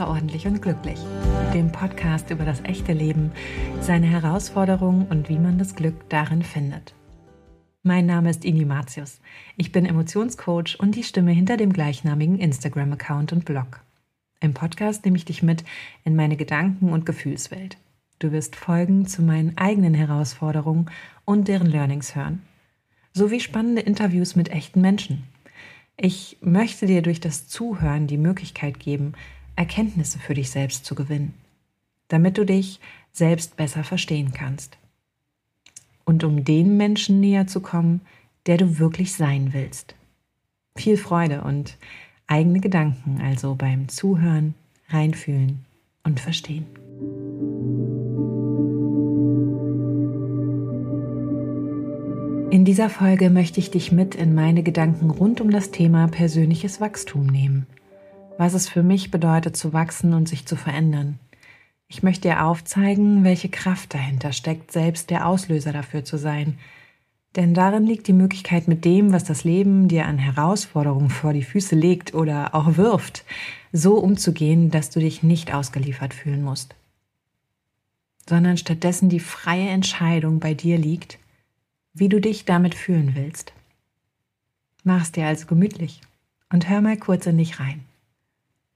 Außerordentlich und Glücklich, dem Podcast über das echte Leben, seine Herausforderungen und wie man das Glück darin findet. Mein Name ist Ini Matius. Ich bin Emotionscoach und die Stimme hinter dem gleichnamigen Instagram-Account und Blog. Im Podcast nehme ich dich mit in meine Gedanken- und Gefühlswelt. Du wirst Folgen zu meinen eigenen Herausforderungen und deren Learnings hören, sowie spannende Interviews mit echten Menschen. Ich möchte dir durch das Zuhören die Möglichkeit geben, Erkenntnisse für dich selbst zu gewinnen, damit du dich selbst besser verstehen kannst. Und um den Menschen näher zu kommen, der du wirklich sein willst. Viel Freude und eigene Gedanken also beim Zuhören, Reinfühlen und Verstehen. In dieser Folge möchte ich dich mit in meine Gedanken rund um das Thema persönliches Wachstum nehmen was es für mich bedeutet zu wachsen und sich zu verändern. Ich möchte dir aufzeigen, welche Kraft dahinter steckt, selbst der Auslöser dafür zu sein. Denn darin liegt die Möglichkeit, mit dem, was das Leben dir an Herausforderungen vor die Füße legt oder auch wirft, so umzugehen, dass du dich nicht ausgeliefert fühlen musst. Sondern stattdessen die freie Entscheidung bei dir liegt, wie du dich damit fühlen willst. Mach es dir also gemütlich und hör mal kurz in dich rein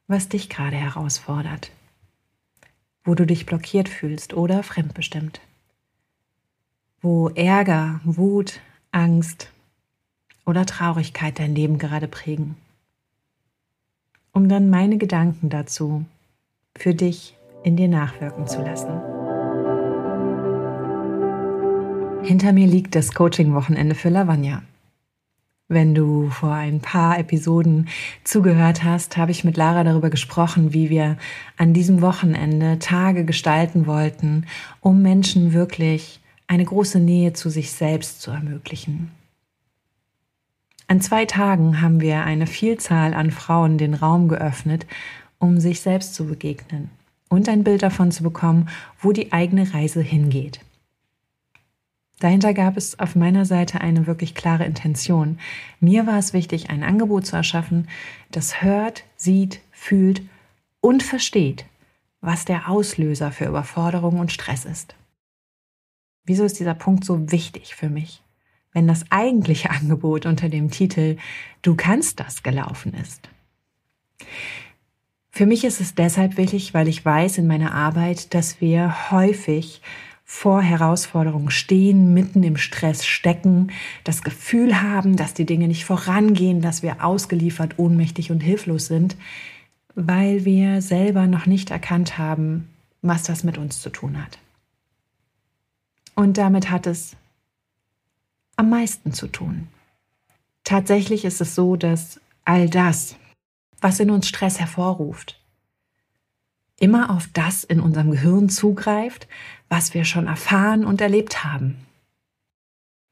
was dich gerade herausfordert, wo du dich blockiert fühlst oder fremdbestimmt, wo Ärger, Wut, Angst oder Traurigkeit dein Leben gerade prägen, um dann meine Gedanken dazu für dich in dir nachwirken zu lassen. Hinter mir liegt das Coaching-Wochenende für Lavanya. Wenn du vor ein paar Episoden zugehört hast, habe ich mit Lara darüber gesprochen, wie wir an diesem Wochenende Tage gestalten wollten, um Menschen wirklich eine große Nähe zu sich selbst zu ermöglichen. An zwei Tagen haben wir eine Vielzahl an Frauen den Raum geöffnet, um sich selbst zu begegnen und ein Bild davon zu bekommen, wo die eigene Reise hingeht. Dahinter gab es auf meiner Seite eine wirklich klare Intention. Mir war es wichtig, ein Angebot zu erschaffen, das hört, sieht, fühlt und versteht, was der Auslöser für Überforderung und Stress ist. Wieso ist dieser Punkt so wichtig für mich, wenn das eigentliche Angebot unter dem Titel Du kannst das gelaufen ist? Für mich ist es deshalb wichtig, weil ich weiß in meiner Arbeit, dass wir häufig vor Herausforderungen stehen, mitten im Stress stecken, das Gefühl haben, dass die Dinge nicht vorangehen, dass wir ausgeliefert, ohnmächtig und hilflos sind, weil wir selber noch nicht erkannt haben, was das mit uns zu tun hat. Und damit hat es am meisten zu tun. Tatsächlich ist es so, dass all das, was in uns Stress hervorruft, immer auf das in unserem Gehirn zugreift, was wir schon erfahren und erlebt haben.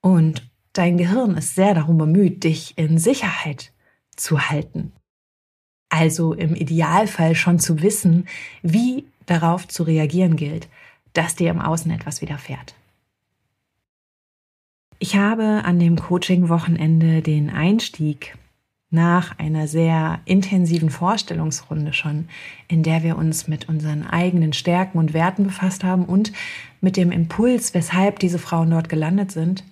Und dein Gehirn ist sehr darum bemüht, dich in Sicherheit zu halten. Also im Idealfall schon zu wissen, wie darauf zu reagieren gilt, dass dir im Außen etwas widerfährt. Ich habe an dem Coaching-Wochenende den Einstieg nach einer sehr intensiven Vorstellungsrunde schon, in der wir uns mit unseren eigenen Stärken und Werten befasst haben und mit dem Impuls, weshalb diese Frauen dort gelandet sind,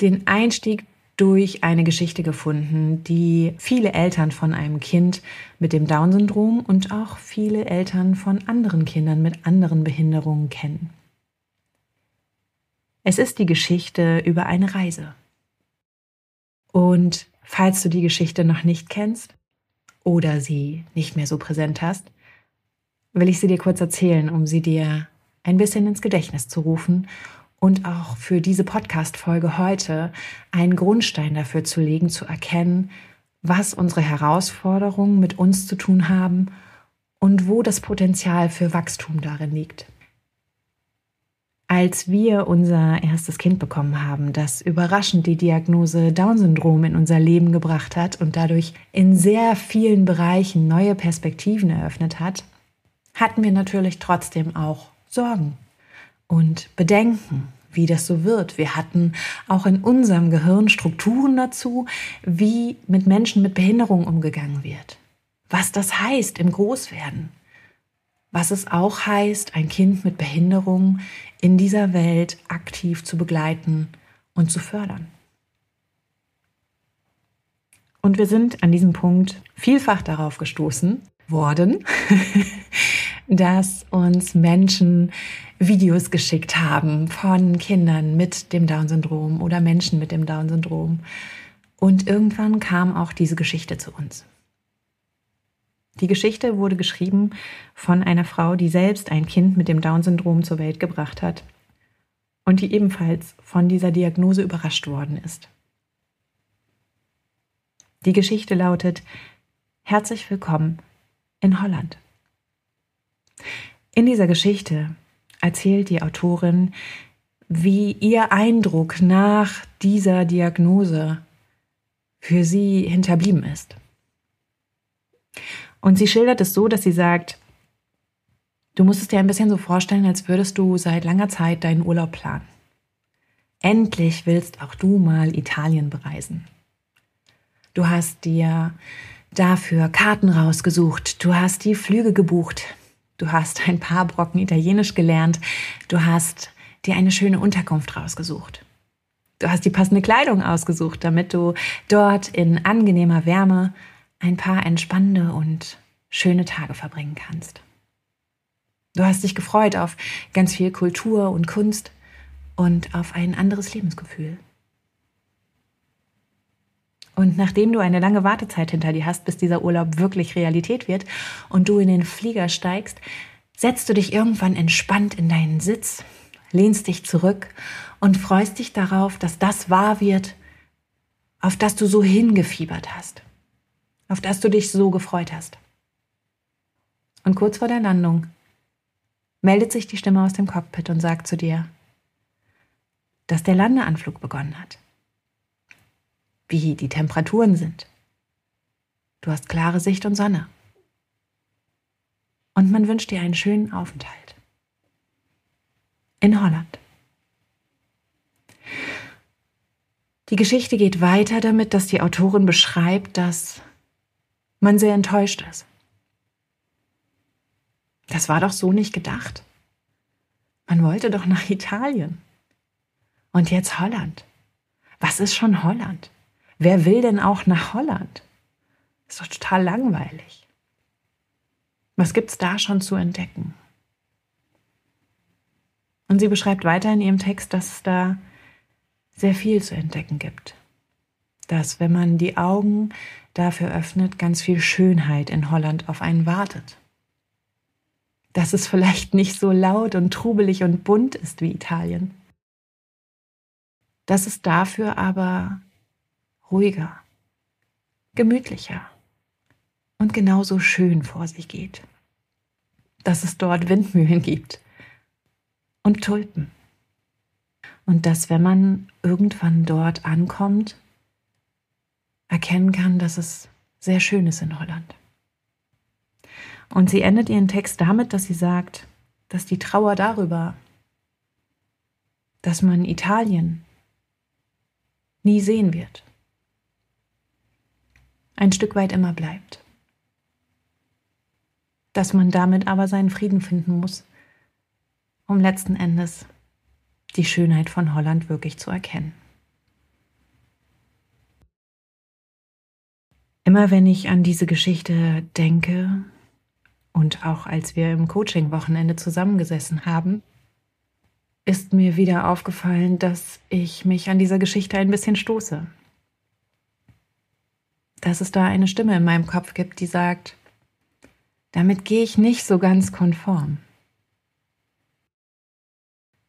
den Einstieg durch eine Geschichte gefunden, die viele Eltern von einem Kind mit dem Down-Syndrom und auch viele Eltern von anderen Kindern mit anderen Behinderungen kennen. Es ist die Geschichte über eine Reise. Und Falls du die Geschichte noch nicht kennst oder sie nicht mehr so präsent hast, will ich sie dir kurz erzählen, um sie dir ein bisschen ins Gedächtnis zu rufen und auch für diese Podcast-Folge heute einen Grundstein dafür zu legen, zu erkennen, was unsere Herausforderungen mit uns zu tun haben und wo das Potenzial für Wachstum darin liegt als wir unser erstes Kind bekommen haben, das überraschend die Diagnose Down-Syndrom in unser Leben gebracht hat und dadurch in sehr vielen Bereichen neue Perspektiven eröffnet hat, hatten wir natürlich trotzdem auch Sorgen und Bedenken, wie das so wird. Wir hatten auch in unserem Gehirn Strukturen dazu, wie mit Menschen mit Behinderung umgegangen wird. Was das heißt im Großwerden was es auch heißt, ein Kind mit Behinderung in dieser Welt aktiv zu begleiten und zu fördern. Und wir sind an diesem Punkt vielfach darauf gestoßen worden, dass uns Menschen Videos geschickt haben von Kindern mit dem Down-Syndrom oder Menschen mit dem Down-Syndrom. Und irgendwann kam auch diese Geschichte zu uns. Die Geschichte wurde geschrieben von einer Frau, die selbst ein Kind mit dem Down-Syndrom zur Welt gebracht hat und die ebenfalls von dieser Diagnose überrascht worden ist. Die Geschichte lautet Herzlich willkommen in Holland. In dieser Geschichte erzählt die Autorin, wie ihr Eindruck nach dieser Diagnose für sie hinterblieben ist. Und sie schildert es so, dass sie sagt, du musst es dir ein bisschen so vorstellen, als würdest du seit langer Zeit deinen Urlaub planen. Endlich willst auch du mal Italien bereisen. Du hast dir dafür Karten rausgesucht, du hast die Flüge gebucht, du hast ein paar Brocken Italienisch gelernt, du hast dir eine schöne Unterkunft rausgesucht. Du hast die passende Kleidung ausgesucht, damit du dort in angenehmer Wärme ein paar entspannende und schöne Tage verbringen kannst. Du hast dich gefreut auf ganz viel Kultur und Kunst und auf ein anderes Lebensgefühl. Und nachdem du eine lange Wartezeit hinter dir hast, bis dieser Urlaub wirklich Realität wird und du in den Flieger steigst, setzt du dich irgendwann entspannt in deinen Sitz, lehnst dich zurück und freust dich darauf, dass das wahr wird, auf das du so hingefiebert hast, auf das du dich so gefreut hast. Und kurz vor der Landung meldet sich die Stimme aus dem Cockpit und sagt zu dir, dass der Landeanflug begonnen hat wie die Temperaturen sind. Du hast klare Sicht und Sonne. Und man wünscht dir einen schönen Aufenthalt. In Holland. Die Geschichte geht weiter damit, dass die Autorin beschreibt, dass man sehr enttäuscht ist. Das war doch so nicht gedacht. Man wollte doch nach Italien. Und jetzt Holland. Was ist schon Holland? Wer will denn auch nach Holland? Ist doch total langweilig. Was gibt's da schon zu entdecken? Und sie beschreibt weiter in ihrem Text, dass es da sehr viel zu entdecken gibt. Dass, wenn man die Augen dafür öffnet, ganz viel Schönheit in Holland auf einen wartet. Dass es vielleicht nicht so laut und trubelig und bunt ist wie Italien. Dass es dafür aber ruhiger, gemütlicher und genauso schön vor sich geht. Dass es dort Windmühlen gibt und Tulpen. Und dass, wenn man irgendwann dort ankommt, erkennen kann, dass es sehr schön ist in Holland. Und sie endet ihren Text damit, dass sie sagt, dass die Trauer darüber, dass man Italien nie sehen wird, ein Stück weit immer bleibt. Dass man damit aber seinen Frieden finden muss, um letzten Endes die Schönheit von Holland wirklich zu erkennen. Immer wenn ich an diese Geschichte denke und auch als wir im Coaching-Wochenende zusammengesessen haben, ist mir wieder aufgefallen, dass ich mich an dieser Geschichte ein bisschen stoße dass es da eine Stimme in meinem Kopf gibt, die sagt, damit gehe ich nicht so ganz konform.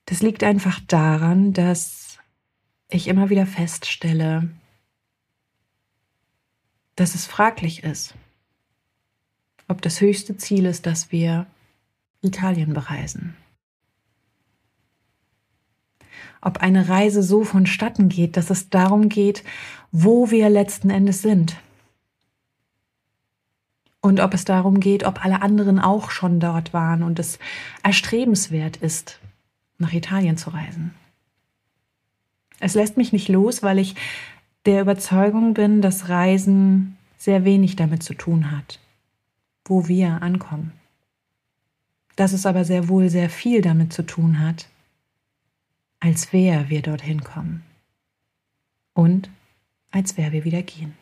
Das liegt einfach daran, dass ich immer wieder feststelle, dass es fraglich ist, ob das höchste Ziel ist, dass wir Italien bereisen. Ob eine Reise so vonstatten geht, dass es darum geht, wo wir letzten Endes sind. Und ob es darum geht, ob alle anderen auch schon dort waren und es erstrebenswert ist, nach Italien zu reisen. Es lässt mich nicht los, weil ich der Überzeugung bin, dass Reisen sehr wenig damit zu tun hat, wo wir ankommen. dass es aber sehr wohl sehr viel damit zu tun hat, als wer wir dorthin kommen und als wer wir wieder gehen.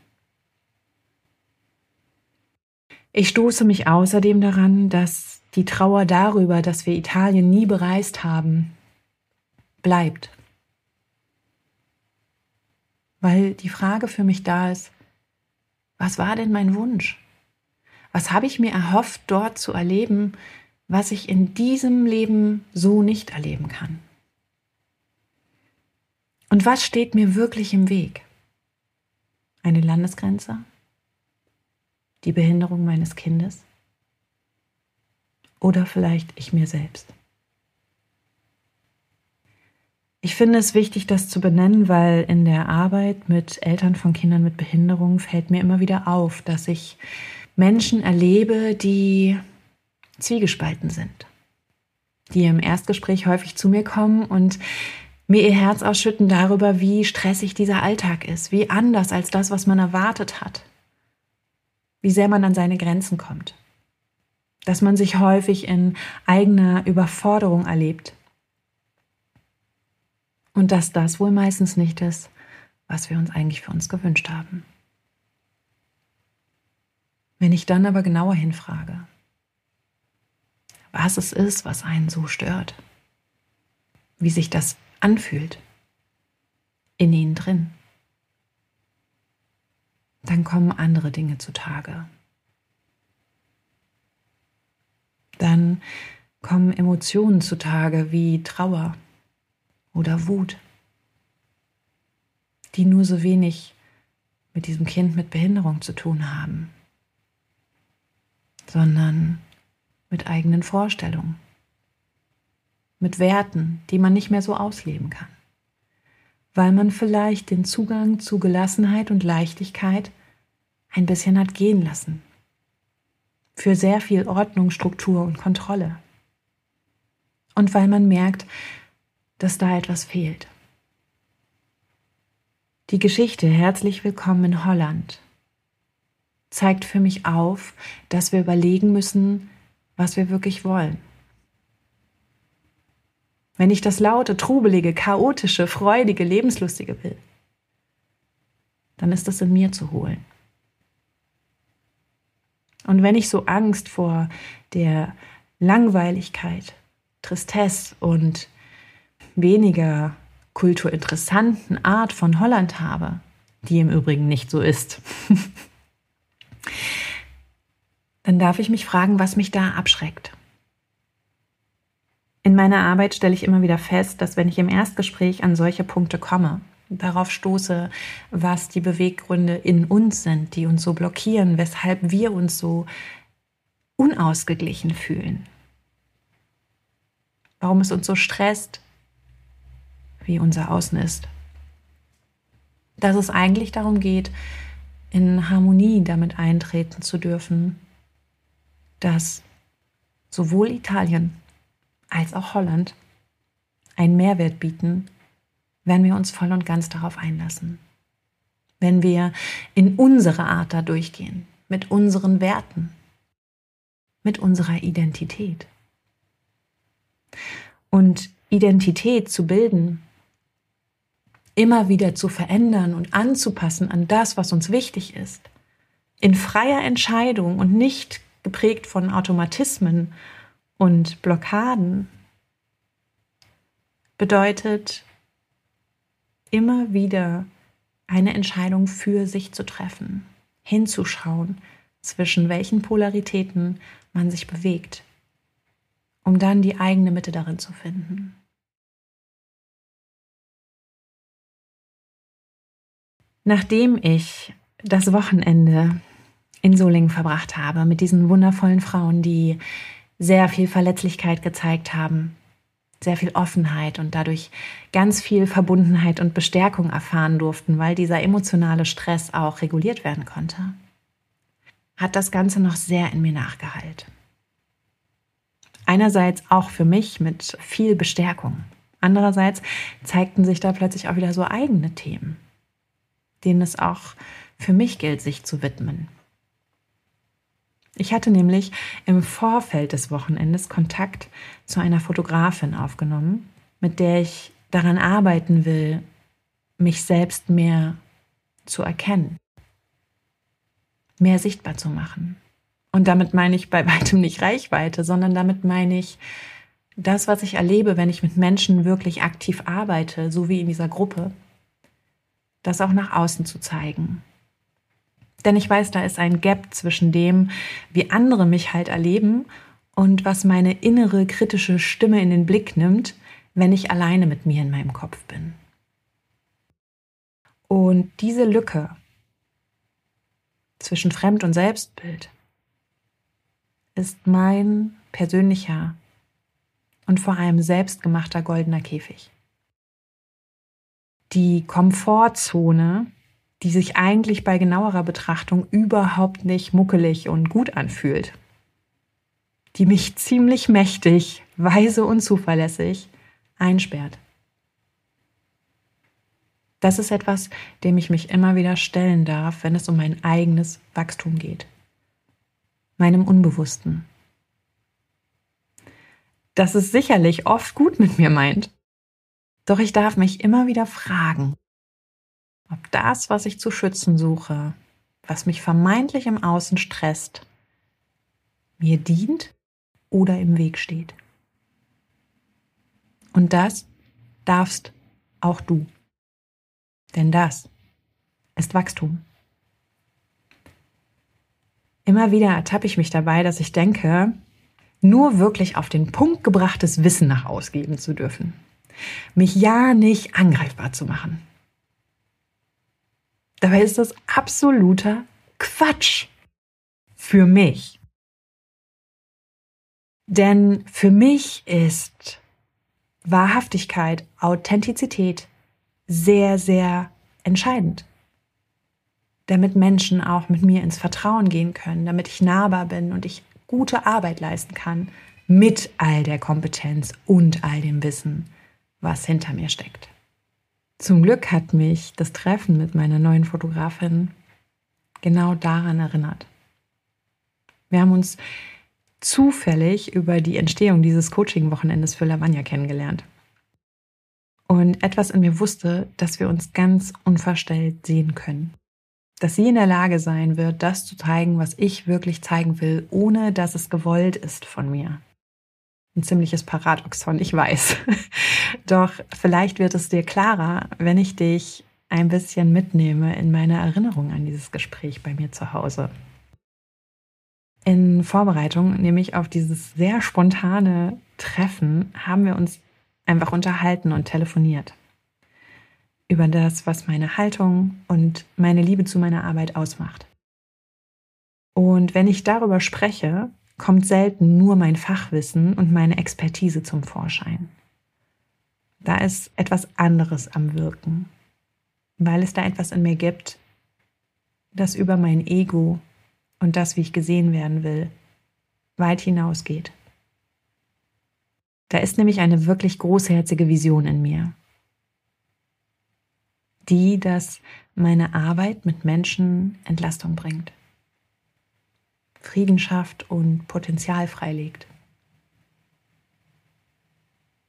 Ich stoße mich außerdem daran, dass die Trauer darüber, dass wir Italien nie bereist haben, bleibt. Weil die Frage für mich da ist, was war denn mein Wunsch? Was habe ich mir erhofft, dort zu erleben, was ich in diesem Leben so nicht erleben kann? Und was steht mir wirklich im Weg? Eine Landesgrenze? Die Behinderung meines Kindes? Oder vielleicht ich mir selbst? Ich finde es wichtig, das zu benennen, weil in der Arbeit mit Eltern von Kindern mit Behinderung fällt mir immer wieder auf, dass ich Menschen erlebe, die zwiegespalten sind, die im Erstgespräch häufig zu mir kommen und mir ihr Herz ausschütten darüber, wie stressig dieser Alltag ist, wie anders als das, was man erwartet hat, wie sehr man an seine Grenzen kommt, dass man sich häufig in eigener Überforderung erlebt und dass das wohl meistens nicht ist, was wir uns eigentlich für uns gewünscht haben. Wenn ich dann aber genauer hinfrage, was es ist, was einen so stört, wie sich das anfühlt, in ihnen drin, dann kommen andere Dinge zutage. Dann kommen Emotionen zutage wie Trauer, oder Wut, die nur so wenig mit diesem Kind mit Behinderung zu tun haben, sondern mit eigenen Vorstellungen, mit Werten, die man nicht mehr so ausleben kann, weil man vielleicht den Zugang zu Gelassenheit und Leichtigkeit ein bisschen hat gehen lassen, für sehr viel Ordnung, Struktur und Kontrolle. Und weil man merkt, dass da etwas fehlt. Die Geschichte Herzlich willkommen in Holland zeigt für mich auf, dass wir überlegen müssen, was wir wirklich wollen. Wenn ich das laute, trubelige, chaotische, freudige, lebenslustige will, dann ist das in mir zu holen. Und wenn ich so Angst vor der Langweiligkeit, Tristesse und weniger kulturinteressanten Art von Holland habe, die im Übrigen nicht so ist, dann darf ich mich fragen, was mich da abschreckt. In meiner Arbeit stelle ich immer wieder fest, dass wenn ich im Erstgespräch an solche Punkte komme, darauf stoße, was die Beweggründe in uns sind, die uns so blockieren, weshalb wir uns so unausgeglichen fühlen, warum es uns so stresst, wie unser Außen ist. Dass es eigentlich darum geht, in Harmonie damit eintreten zu dürfen, dass sowohl Italien als auch Holland einen Mehrwert bieten, wenn wir uns voll und ganz darauf einlassen. Wenn wir in unsere Art da durchgehen, mit unseren Werten, mit unserer Identität. Und Identität zu bilden immer wieder zu verändern und anzupassen an das, was uns wichtig ist. In freier Entscheidung und nicht geprägt von Automatismen und Blockaden bedeutet immer wieder eine Entscheidung für sich zu treffen, hinzuschauen, zwischen welchen Polaritäten man sich bewegt, um dann die eigene Mitte darin zu finden. Nachdem ich das Wochenende in Solingen verbracht habe mit diesen wundervollen Frauen, die sehr viel Verletzlichkeit gezeigt haben, sehr viel Offenheit und dadurch ganz viel Verbundenheit und Bestärkung erfahren durften, weil dieser emotionale Stress auch reguliert werden konnte, hat das Ganze noch sehr in mir nachgeheilt. Einerseits auch für mich mit viel Bestärkung. Andererseits zeigten sich da plötzlich auch wieder so eigene Themen denen es auch für mich gilt, sich zu widmen. Ich hatte nämlich im Vorfeld des Wochenendes Kontakt zu einer Fotografin aufgenommen, mit der ich daran arbeiten will, mich selbst mehr zu erkennen, mehr sichtbar zu machen. Und damit meine ich bei weitem nicht Reichweite, sondern damit meine ich das, was ich erlebe, wenn ich mit Menschen wirklich aktiv arbeite, so wie in dieser Gruppe, das auch nach außen zu zeigen. Denn ich weiß, da ist ein Gap zwischen dem, wie andere mich halt erleben und was meine innere kritische Stimme in den Blick nimmt, wenn ich alleine mit mir in meinem Kopf bin. Und diese Lücke zwischen Fremd- und Selbstbild ist mein persönlicher und vor allem selbstgemachter goldener Käfig. Die Komfortzone, die sich eigentlich bei genauerer Betrachtung überhaupt nicht muckelig und gut anfühlt, die mich ziemlich mächtig, weise und zuverlässig einsperrt. Das ist etwas, dem ich mich immer wieder stellen darf, wenn es um mein eigenes Wachstum geht. Meinem Unbewussten. Das es sicherlich oft gut mit mir meint. Doch ich darf mich immer wieder fragen, ob das, was ich zu schützen suche, was mich vermeintlich im Außen stresst, mir dient oder im Weg steht. Und das darfst auch du. Denn das ist Wachstum. Immer wieder ertappe ich mich dabei, dass ich denke, nur wirklich auf den Punkt gebrachtes Wissen nach ausgeben zu dürfen. Mich ja nicht angreifbar zu machen. Dabei ist das absoluter Quatsch. Für mich. Denn für mich ist Wahrhaftigkeit, Authentizität sehr, sehr entscheidend. Damit Menschen auch mit mir ins Vertrauen gehen können, damit ich nahbar bin und ich gute Arbeit leisten kann mit all der Kompetenz und all dem Wissen, was hinter mir steckt. Zum Glück hat mich das Treffen mit meiner neuen Fotografin genau daran erinnert. Wir haben uns zufällig über die Entstehung dieses Coaching-Wochenendes für Lavagna kennengelernt. Und etwas in mir wusste, dass wir uns ganz unverstellt sehen können. Dass sie in der Lage sein wird, das zu zeigen, was ich wirklich zeigen will, ohne dass es gewollt ist von mir. Ein ziemliches Paradoxon, ich weiß. Doch vielleicht wird es dir klarer, wenn ich dich ein bisschen mitnehme in meine Erinnerung an dieses Gespräch bei mir zu Hause. In Vorbereitung, nämlich auf dieses sehr spontane Treffen, haben wir uns einfach unterhalten und telefoniert. Über das, was meine Haltung und meine Liebe zu meiner Arbeit ausmacht. Und wenn ich darüber spreche, kommt selten nur mein Fachwissen und meine Expertise zum Vorschein. Da ist etwas anderes am Wirken, weil es da etwas in mir gibt, das über mein Ego und das, wie ich gesehen werden will, weit hinausgeht. Da ist nämlich eine wirklich großherzige Vision in mir. Die, dass meine Arbeit mit Menschen Entlastung bringt, Frieden schafft und Potenzial freilegt.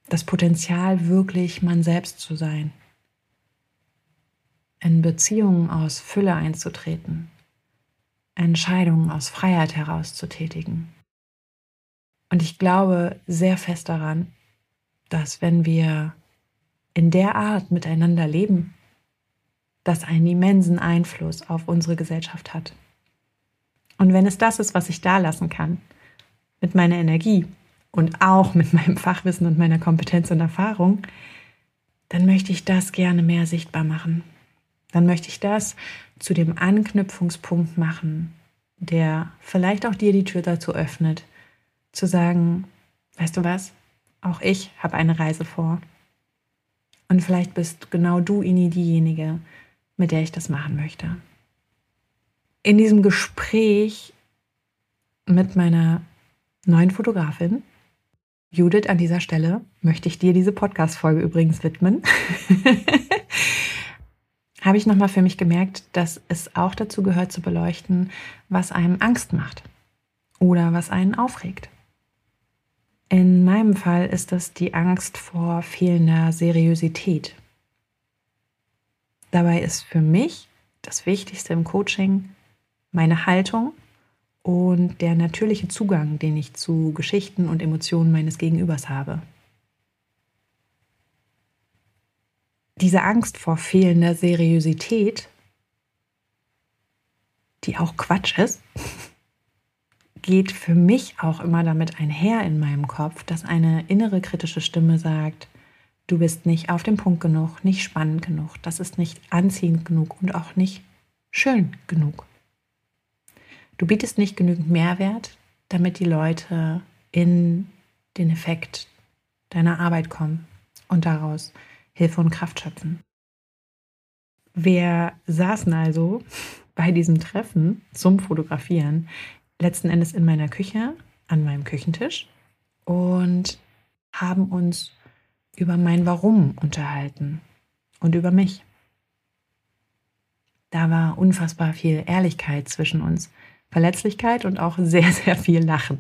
Das Potenzial, wirklich man selbst zu sein, in Beziehungen aus Fülle einzutreten, Entscheidungen aus Freiheit heraus zu tätigen und ich glaube sehr fest daran, dass wenn wir in der Art miteinander leben, das einen immensen Einfluss auf unsere Gesellschaft hat. Und wenn es das ist, was ich da lassen kann, mit meiner Energie und auch mit meinem Fachwissen und meiner Kompetenz und Erfahrung, dann möchte ich das gerne mehr sichtbar machen. Dann möchte ich das zu dem Anknüpfungspunkt machen, der vielleicht auch dir die Tür dazu öffnet, zu sagen, weißt du was, auch ich habe eine Reise vor. Und vielleicht bist genau du, Ini, diejenige, mit der ich das machen möchte. In diesem Gespräch mit meiner neuen Fotografin, Judith, an dieser Stelle möchte ich dir diese Podcast-Folge übrigens widmen. habe ich nochmal für mich gemerkt, dass es auch dazu gehört zu beleuchten, was einem Angst macht oder was einen aufregt. In meinem Fall ist das die Angst vor fehlender Seriosität. Dabei ist für mich das Wichtigste im Coaching meine Haltung und der natürliche Zugang, den ich zu Geschichten und Emotionen meines Gegenübers habe. Diese Angst vor fehlender Seriosität, die auch Quatsch ist, geht für mich auch immer damit einher in meinem Kopf, dass eine innere kritische Stimme sagt, du bist nicht auf dem Punkt genug, nicht spannend genug, das ist nicht anziehend genug und auch nicht schön genug. Du bietest nicht genügend Mehrwert, damit die Leute in den Effekt deiner Arbeit kommen und daraus Hilfe und Kraft schöpfen. Wir saßen also bei diesem Treffen zum Fotografieren letzten Endes in meiner Küche, an meinem Küchentisch und haben uns über mein Warum unterhalten und über mich. Da war unfassbar viel Ehrlichkeit zwischen uns, Verletzlichkeit und auch sehr, sehr viel Lachen.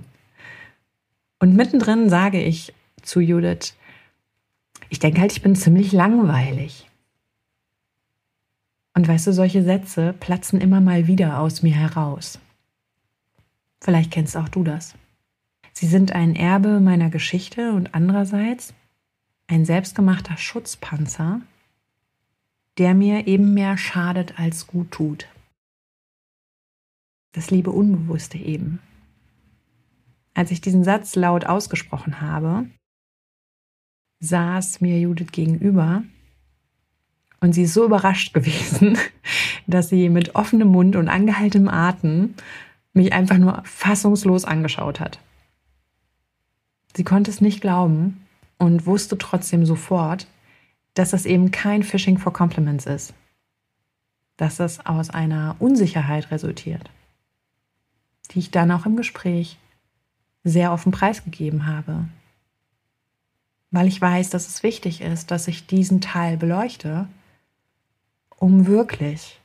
Und mittendrin sage ich zu Judith, ich denke halt, ich bin ziemlich langweilig. Und weißt du, solche Sätze platzen immer mal wieder aus mir heraus. Vielleicht kennst auch du das. Sie sind ein Erbe meiner Geschichte und andererseits ein selbstgemachter Schutzpanzer, der mir eben mehr schadet als gut tut. Das liebe Unbewusste eben. Als ich diesen Satz laut ausgesprochen habe, saß mir Judith gegenüber und sie ist so überrascht gewesen, dass sie mit offenem Mund und angehaltenem Atem mich einfach nur fassungslos angeschaut hat. Sie konnte es nicht glauben und wusste trotzdem sofort, dass das eben kein Phishing for Compliments ist, dass das aus einer Unsicherheit resultiert, die ich dann auch im Gespräch sehr offen preisgegeben habe, weil ich weiß, dass es wichtig ist, dass ich diesen Teil beleuchte, um wirklich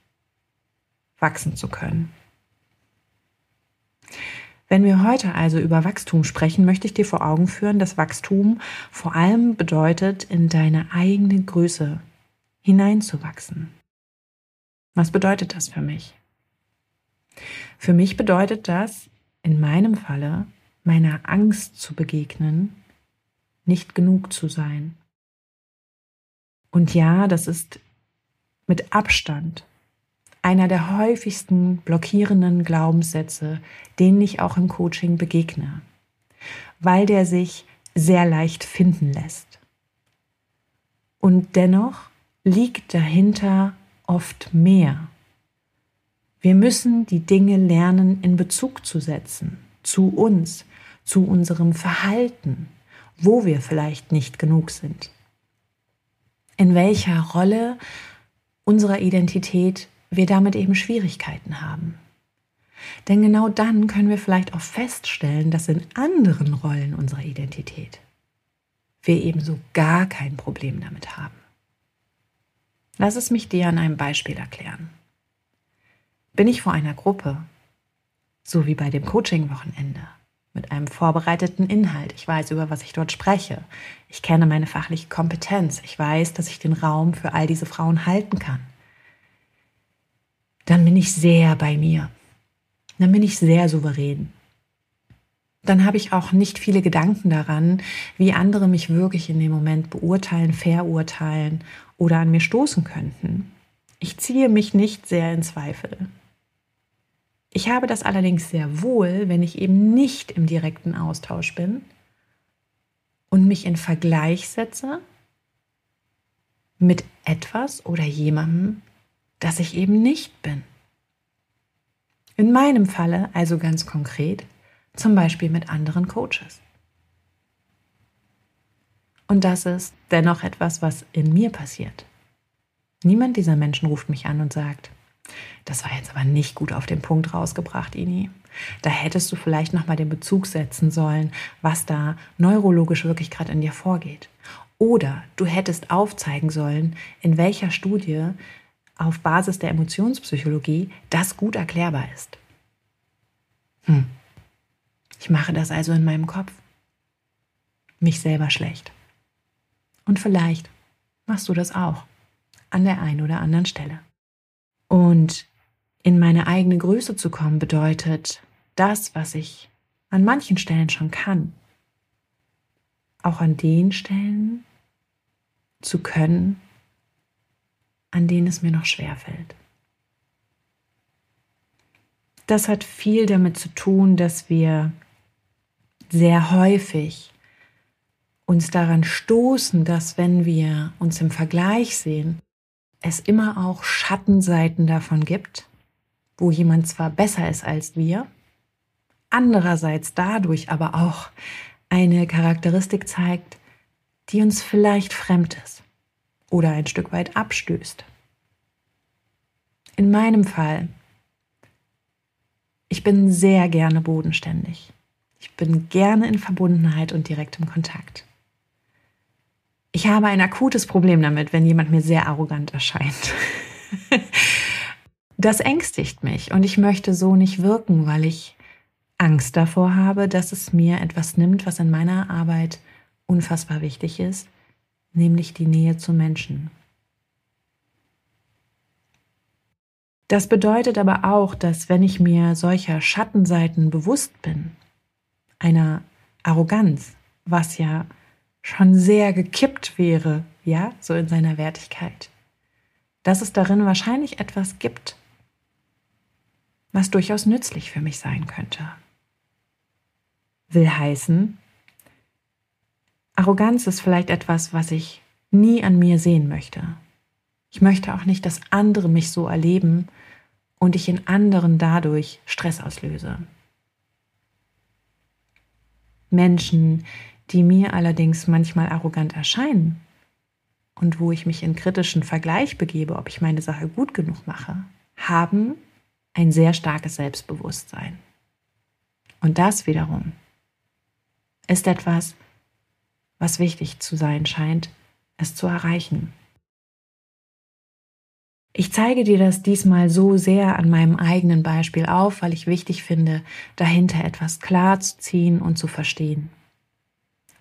wachsen zu können. Wenn wir heute also über Wachstum sprechen, möchte ich dir vor Augen führen, dass Wachstum vor allem bedeutet, in deine eigene Größe hineinzuwachsen. Was bedeutet das für mich? Für mich bedeutet das, in meinem Falle, meiner Angst zu begegnen, nicht genug zu sein. Und ja, das ist mit Abstand einer der häufigsten blockierenden Glaubenssätze, denen ich auch im Coaching begegne, weil der sich sehr leicht finden lässt. Und dennoch liegt dahinter oft mehr. Wir müssen die Dinge lernen in Bezug zu setzen, zu uns, zu unserem Verhalten, wo wir vielleicht nicht genug sind. In welcher Rolle unserer Identität wir damit eben Schwierigkeiten haben. Denn genau dann können wir vielleicht auch feststellen, dass in anderen Rollen unserer Identität wir eben so gar kein Problem damit haben. Lass es mich dir an einem Beispiel erklären. Bin ich vor einer Gruppe, so wie bei dem Coaching-Wochenende, mit einem vorbereiteten Inhalt. Ich weiß, über was ich dort spreche. Ich kenne meine fachliche Kompetenz. Ich weiß, dass ich den Raum für all diese Frauen halten kann dann bin ich sehr bei mir. Dann bin ich sehr souverän. Dann habe ich auch nicht viele Gedanken daran, wie andere mich wirklich in dem Moment beurteilen, verurteilen oder an mir stoßen könnten. Ich ziehe mich nicht sehr in Zweifel. Ich habe das allerdings sehr wohl, wenn ich eben nicht im direkten Austausch bin und mich in Vergleich setze mit etwas oder jemandem, das ich eben nicht bin. In meinem Falle also ganz konkret, zum Beispiel mit anderen Coaches. Und das ist dennoch etwas, was in mir passiert. Niemand dieser Menschen ruft mich an und sagt, das war jetzt aber nicht gut auf den Punkt rausgebracht, Ini. Da hättest du vielleicht nochmal den Bezug setzen sollen, was da neurologisch wirklich gerade in dir vorgeht. Oder du hättest aufzeigen sollen, in welcher Studie auf Basis der Emotionspsychologie das gut erklärbar ist. Hm. Ich mache das also in meinem Kopf. Mich selber schlecht. Und vielleicht machst du das auch an der einen oder anderen Stelle. Und in meine eigene Größe zu kommen bedeutet, das, was ich an manchen Stellen schon kann, auch an den Stellen zu können, an denen es mir noch schwer fällt. Das hat viel damit zu tun, dass wir sehr häufig uns daran stoßen, dass wenn wir uns im Vergleich sehen, es immer auch Schattenseiten davon gibt, wo jemand zwar besser ist als wir, andererseits dadurch aber auch eine Charakteristik zeigt, die uns vielleicht fremd ist oder ein Stück weit abstößt. In meinem Fall, ich bin sehr gerne bodenständig. Ich bin gerne in Verbundenheit und direktem Kontakt. Ich habe ein akutes Problem damit, wenn jemand mir sehr arrogant erscheint. das ängstigt mich und ich möchte so nicht wirken, weil ich Angst davor habe, dass es mir etwas nimmt, was in meiner Arbeit unfassbar wichtig ist, nämlich die Nähe zu Menschen. Das bedeutet aber auch, dass wenn ich mir solcher Schattenseiten bewusst bin, einer Arroganz, was ja schon sehr gekippt wäre, ja, so in seiner Wertigkeit, dass es darin wahrscheinlich etwas gibt, was durchaus nützlich für mich sein könnte. Will heißen, Arroganz ist vielleicht etwas, was ich nie an mir sehen möchte. Ich möchte auch nicht, dass andere mich so erleben und ich in anderen dadurch Stress auslöse. Menschen, die mir allerdings manchmal arrogant erscheinen und wo ich mich in kritischen Vergleich begebe, ob ich meine Sache gut genug mache, haben ein sehr starkes Selbstbewusstsein. Und das wiederum ist etwas, was wichtig zu sein scheint, es zu erreichen. Ich zeige dir das diesmal so sehr an meinem eigenen Beispiel auf, weil ich wichtig finde, dahinter etwas klar zu ziehen und zu verstehen.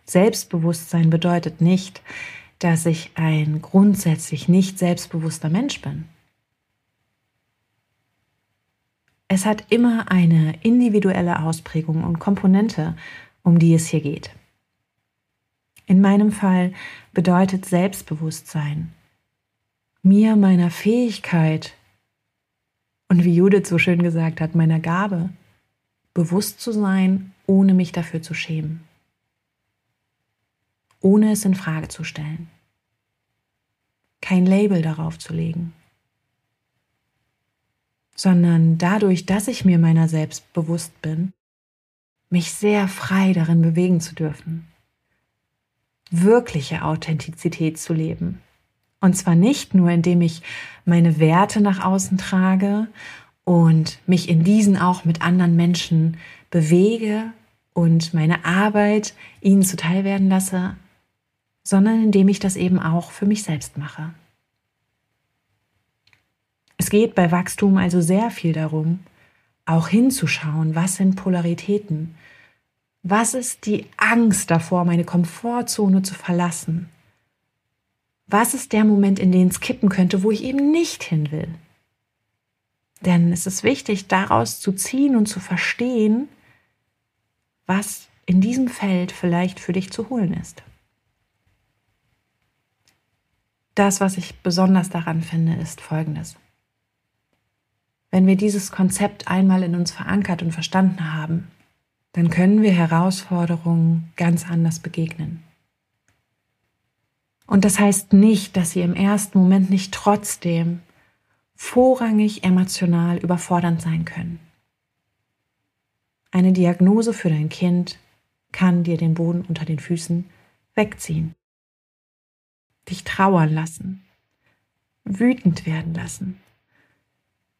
Selbstbewusstsein bedeutet nicht, dass ich ein grundsätzlich nicht selbstbewusster Mensch bin. Es hat immer eine individuelle Ausprägung und Komponente, um die es hier geht. In meinem Fall bedeutet Selbstbewusstsein, mir meiner Fähigkeit und wie Judith so schön gesagt hat, meiner Gabe bewusst zu sein, ohne mich dafür zu schämen ohne es in Frage zu stellen. Kein Label darauf zu legen, sondern dadurch, dass ich mir meiner selbst bewusst bin, mich sehr frei darin bewegen zu dürfen, wirkliche Authentizität zu leben. Und zwar nicht nur, indem ich meine Werte nach außen trage und mich in diesen auch mit anderen Menschen bewege und meine Arbeit ihnen zuteil werden lasse, sondern indem ich das eben auch für mich selbst mache. Es geht bei Wachstum also sehr viel darum, auch hinzuschauen, was sind Polaritäten, was ist die Angst davor, meine Komfortzone zu verlassen, was ist der Moment, in den es kippen könnte, wo ich eben nicht hin will. Denn es ist wichtig, daraus zu ziehen und zu verstehen, was in diesem Feld vielleicht für dich zu holen ist. Das, was ich besonders daran finde, ist Folgendes. Wenn wir dieses Konzept einmal in uns verankert und verstanden haben, dann können wir Herausforderungen ganz anders begegnen. Und das heißt nicht, dass sie im ersten Moment nicht trotzdem vorrangig emotional überfordernd sein können. Eine Diagnose für dein Kind kann dir den Boden unter den Füßen wegziehen dich trauern lassen, wütend werden lassen,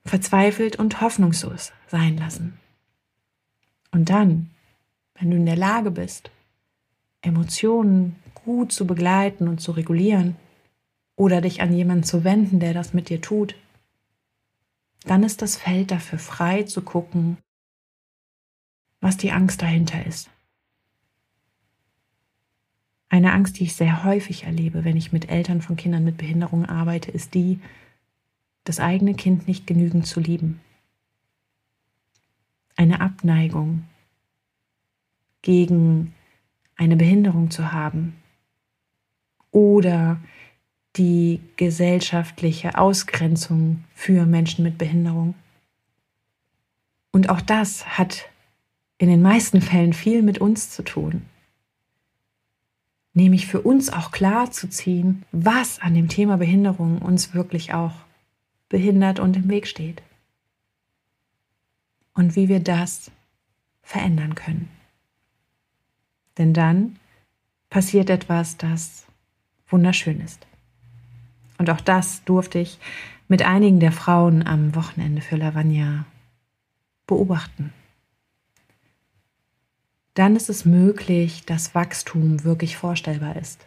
verzweifelt und hoffnungslos sein lassen. Und dann, wenn du in der Lage bist, Emotionen gut zu begleiten und zu regulieren oder dich an jemanden zu wenden, der das mit dir tut, dann ist das Feld dafür frei zu gucken, was die Angst dahinter ist. Eine Angst, die ich sehr häufig erlebe, wenn ich mit Eltern von Kindern mit Behinderung arbeite, ist die, das eigene Kind nicht genügend zu lieben. Eine Abneigung gegen eine Behinderung zu haben oder die gesellschaftliche Ausgrenzung für Menschen mit Behinderung. Und auch das hat in den meisten Fällen viel mit uns zu tun. Nämlich für uns auch klar zu ziehen, was an dem Thema Behinderung uns wirklich auch behindert und im Weg steht. Und wie wir das verändern können. Denn dann passiert etwas, das wunderschön ist. Und auch das durfte ich mit einigen der Frauen am Wochenende für Lavagna beobachten. Dann ist es möglich, dass Wachstum wirklich vorstellbar ist.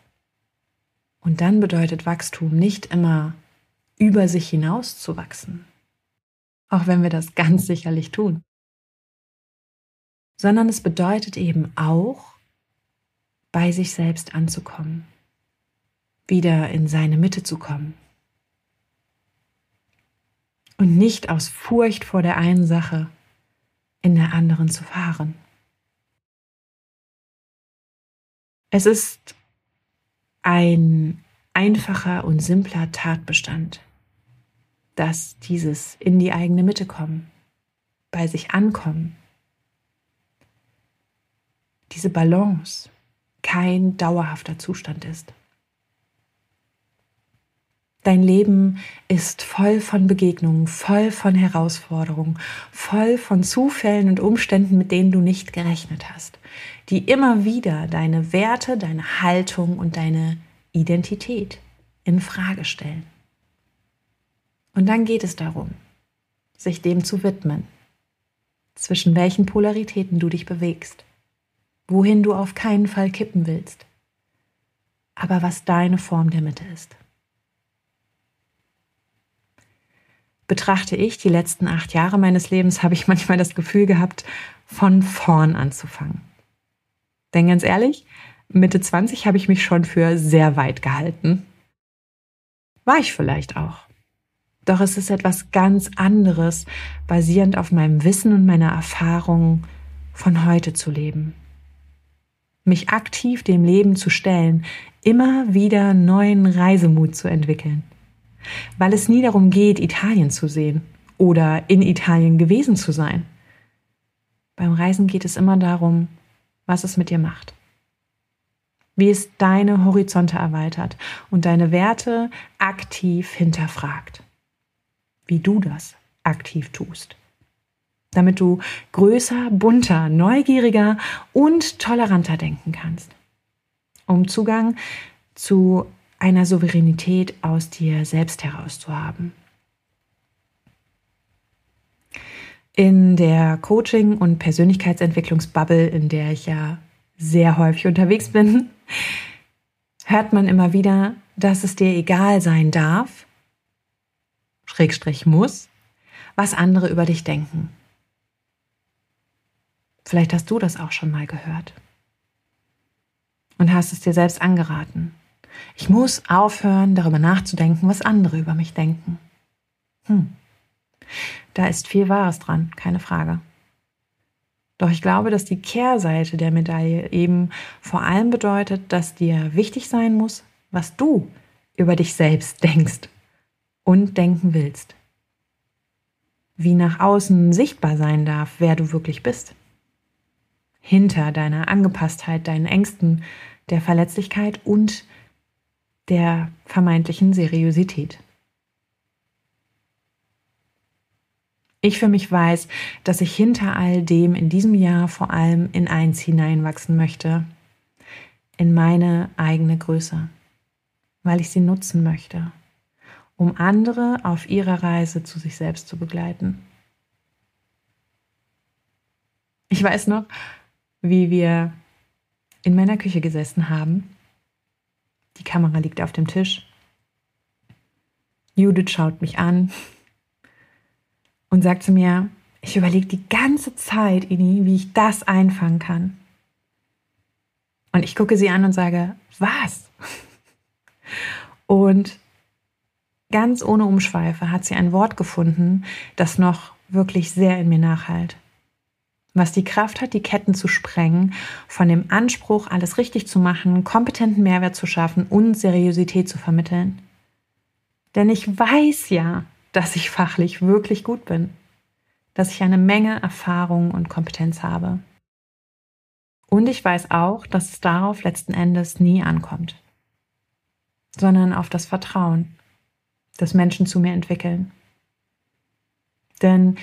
Und dann bedeutet Wachstum nicht immer über sich hinaus zu wachsen, auch wenn wir das ganz sicherlich tun, sondern es bedeutet eben auch, bei sich selbst anzukommen, wieder in seine Mitte zu kommen. Und nicht aus Furcht vor der einen Sache in der anderen zu fahren. Es ist ein einfacher und simpler Tatbestand, dass dieses in die eigene Mitte kommen, bei sich ankommen, diese Balance kein dauerhafter Zustand ist. Dein Leben ist voll von Begegnungen, voll von Herausforderungen, voll von Zufällen und Umständen, mit denen du nicht gerechnet hast, die immer wieder deine Werte, deine Haltung und deine Identität in Frage stellen. Und dann geht es darum, sich dem zu widmen, zwischen welchen Polaritäten du dich bewegst, wohin du auf keinen Fall kippen willst, aber was deine Form der Mitte ist. Betrachte ich die letzten acht Jahre meines Lebens, habe ich manchmal das Gefühl gehabt, von vorn anzufangen. Denn ganz ehrlich, Mitte 20 habe ich mich schon für sehr weit gehalten. War ich vielleicht auch. Doch es ist etwas ganz anderes, basierend auf meinem Wissen und meiner Erfahrung von heute zu leben. Mich aktiv dem Leben zu stellen, immer wieder neuen Reisemut zu entwickeln weil es nie darum geht, Italien zu sehen oder in Italien gewesen zu sein. Beim Reisen geht es immer darum, was es mit dir macht. Wie es deine Horizonte erweitert und deine Werte aktiv hinterfragt. Wie du das aktiv tust. Damit du größer, bunter, neugieriger und toleranter denken kannst. Um Zugang zu einer Souveränität aus dir selbst heraus zu haben. In der Coaching- und Persönlichkeitsentwicklungsbubble, in der ich ja sehr häufig unterwegs bin, hört man immer wieder, dass es dir egal sein darf, Schrägstrich muss, was andere über dich denken. Vielleicht hast du das auch schon mal gehört und hast es dir selbst angeraten. Ich muss aufhören, darüber nachzudenken, was andere über mich denken. Hm. Da ist viel Wahres dran, keine Frage. Doch ich glaube, dass die Kehrseite der Medaille eben vor allem bedeutet, dass dir wichtig sein muss, was du über dich selbst denkst und denken willst. Wie nach außen sichtbar sein darf, wer du wirklich bist. Hinter deiner Angepasstheit, deinen Ängsten, der Verletzlichkeit und der vermeintlichen Seriosität. Ich für mich weiß, dass ich hinter all dem in diesem Jahr vor allem in eins hineinwachsen möchte, in meine eigene Größe, weil ich sie nutzen möchte, um andere auf ihrer Reise zu sich selbst zu begleiten. Ich weiß noch, wie wir in meiner Küche gesessen haben die Kamera liegt auf dem Tisch. Judith schaut mich an und sagt zu mir, Ich überlege die ganze Zeit, Ini, wie ich das einfangen kann. Und ich gucke sie an und sage, was? Und ganz ohne Umschweife hat sie ein Wort gefunden, das noch wirklich sehr in mir nachhalt. Was die Kraft hat, die Ketten zu sprengen, von dem Anspruch, alles richtig zu machen, kompetenten Mehrwert zu schaffen und Seriosität zu vermitteln. Denn ich weiß ja, dass ich fachlich wirklich gut bin, dass ich eine Menge Erfahrung und Kompetenz habe. Und ich weiß auch, dass es darauf letzten Endes nie ankommt, sondern auf das Vertrauen, das Menschen zu mir entwickeln. Denn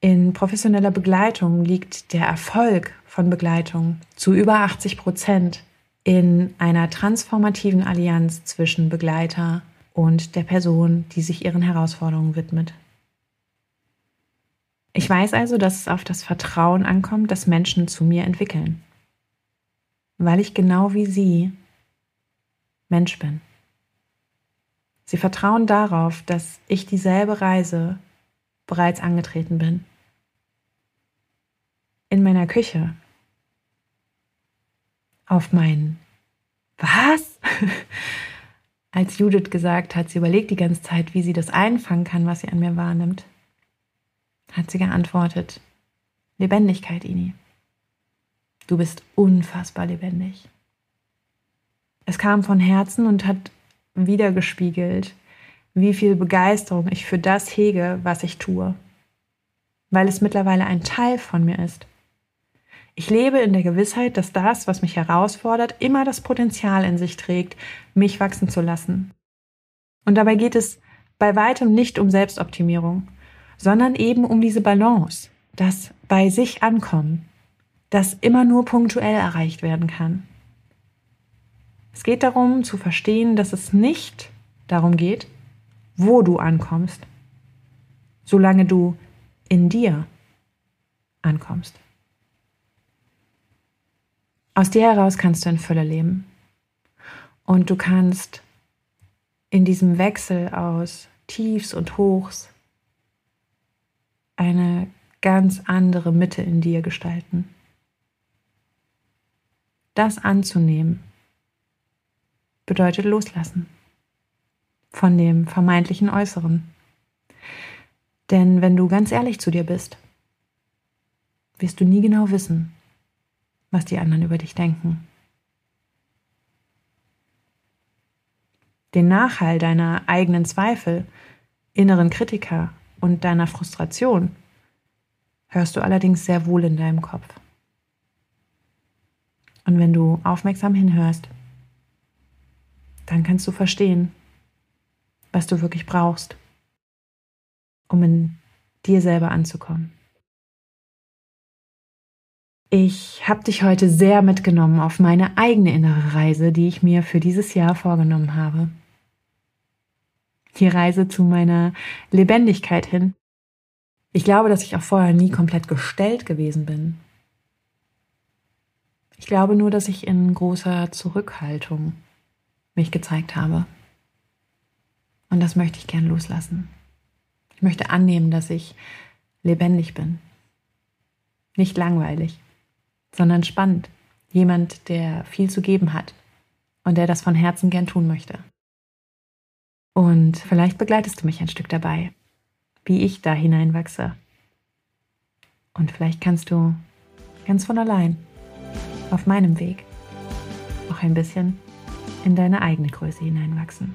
in professioneller Begleitung liegt der Erfolg von Begleitung zu über 80 Prozent in einer transformativen Allianz zwischen Begleiter und der Person, die sich ihren Herausforderungen widmet. Ich weiß also, dass es auf das Vertrauen ankommt, das Menschen zu mir entwickeln weil ich genau wie Sie Mensch bin. Sie vertrauen darauf, dass ich dieselbe Reise bereits angetreten bin. In meiner Küche. Auf meinen Was? Als Judith gesagt hat, sie überlegt die ganze Zeit, wie sie das einfangen kann, was sie an mir wahrnimmt, hat sie geantwortet, Lebendigkeit, Ini. Du bist unfassbar lebendig. Es kam von Herzen und hat wiedergespiegelt, wie viel Begeisterung ich für das hege, was ich tue, weil es mittlerweile ein Teil von mir ist. Ich lebe in der Gewissheit, dass das, was mich herausfordert, immer das Potenzial in sich trägt, mich wachsen zu lassen. Und dabei geht es bei weitem nicht um Selbstoptimierung, sondern eben um diese Balance, das bei sich ankommen, das immer nur punktuell erreicht werden kann. Es geht darum zu verstehen, dass es nicht darum geht, wo du ankommst, solange du in dir ankommst. Aus dir heraus kannst du in Fülle leben. Und du kannst in diesem Wechsel aus Tiefs und Hochs eine ganz andere Mitte in dir gestalten das anzunehmen, bedeutet loslassen von dem vermeintlichen Äußeren. Denn wenn du ganz ehrlich zu dir bist, wirst du nie genau wissen, was die anderen über dich denken. Den Nachhall deiner eigenen Zweifel, inneren Kritiker und deiner Frustration hörst du allerdings sehr wohl in deinem Kopf. Und wenn du aufmerksam hinhörst, dann kannst du verstehen, was du wirklich brauchst, um in dir selber anzukommen. Ich habe dich heute sehr mitgenommen auf meine eigene innere Reise, die ich mir für dieses Jahr vorgenommen habe. Die Reise zu meiner Lebendigkeit hin. Ich glaube, dass ich auch vorher nie komplett gestellt gewesen bin. Ich glaube nur, dass ich in großer Zurückhaltung mich gezeigt habe. Und das möchte ich gern loslassen. Ich möchte annehmen, dass ich lebendig bin. Nicht langweilig, sondern spannend. Jemand, der viel zu geben hat und der das von Herzen gern tun möchte. Und vielleicht begleitest du mich ein Stück dabei, wie ich da hineinwachse. Und vielleicht kannst du ganz von allein auf meinem Weg auch ein bisschen in deine eigene Größe hineinwachsen.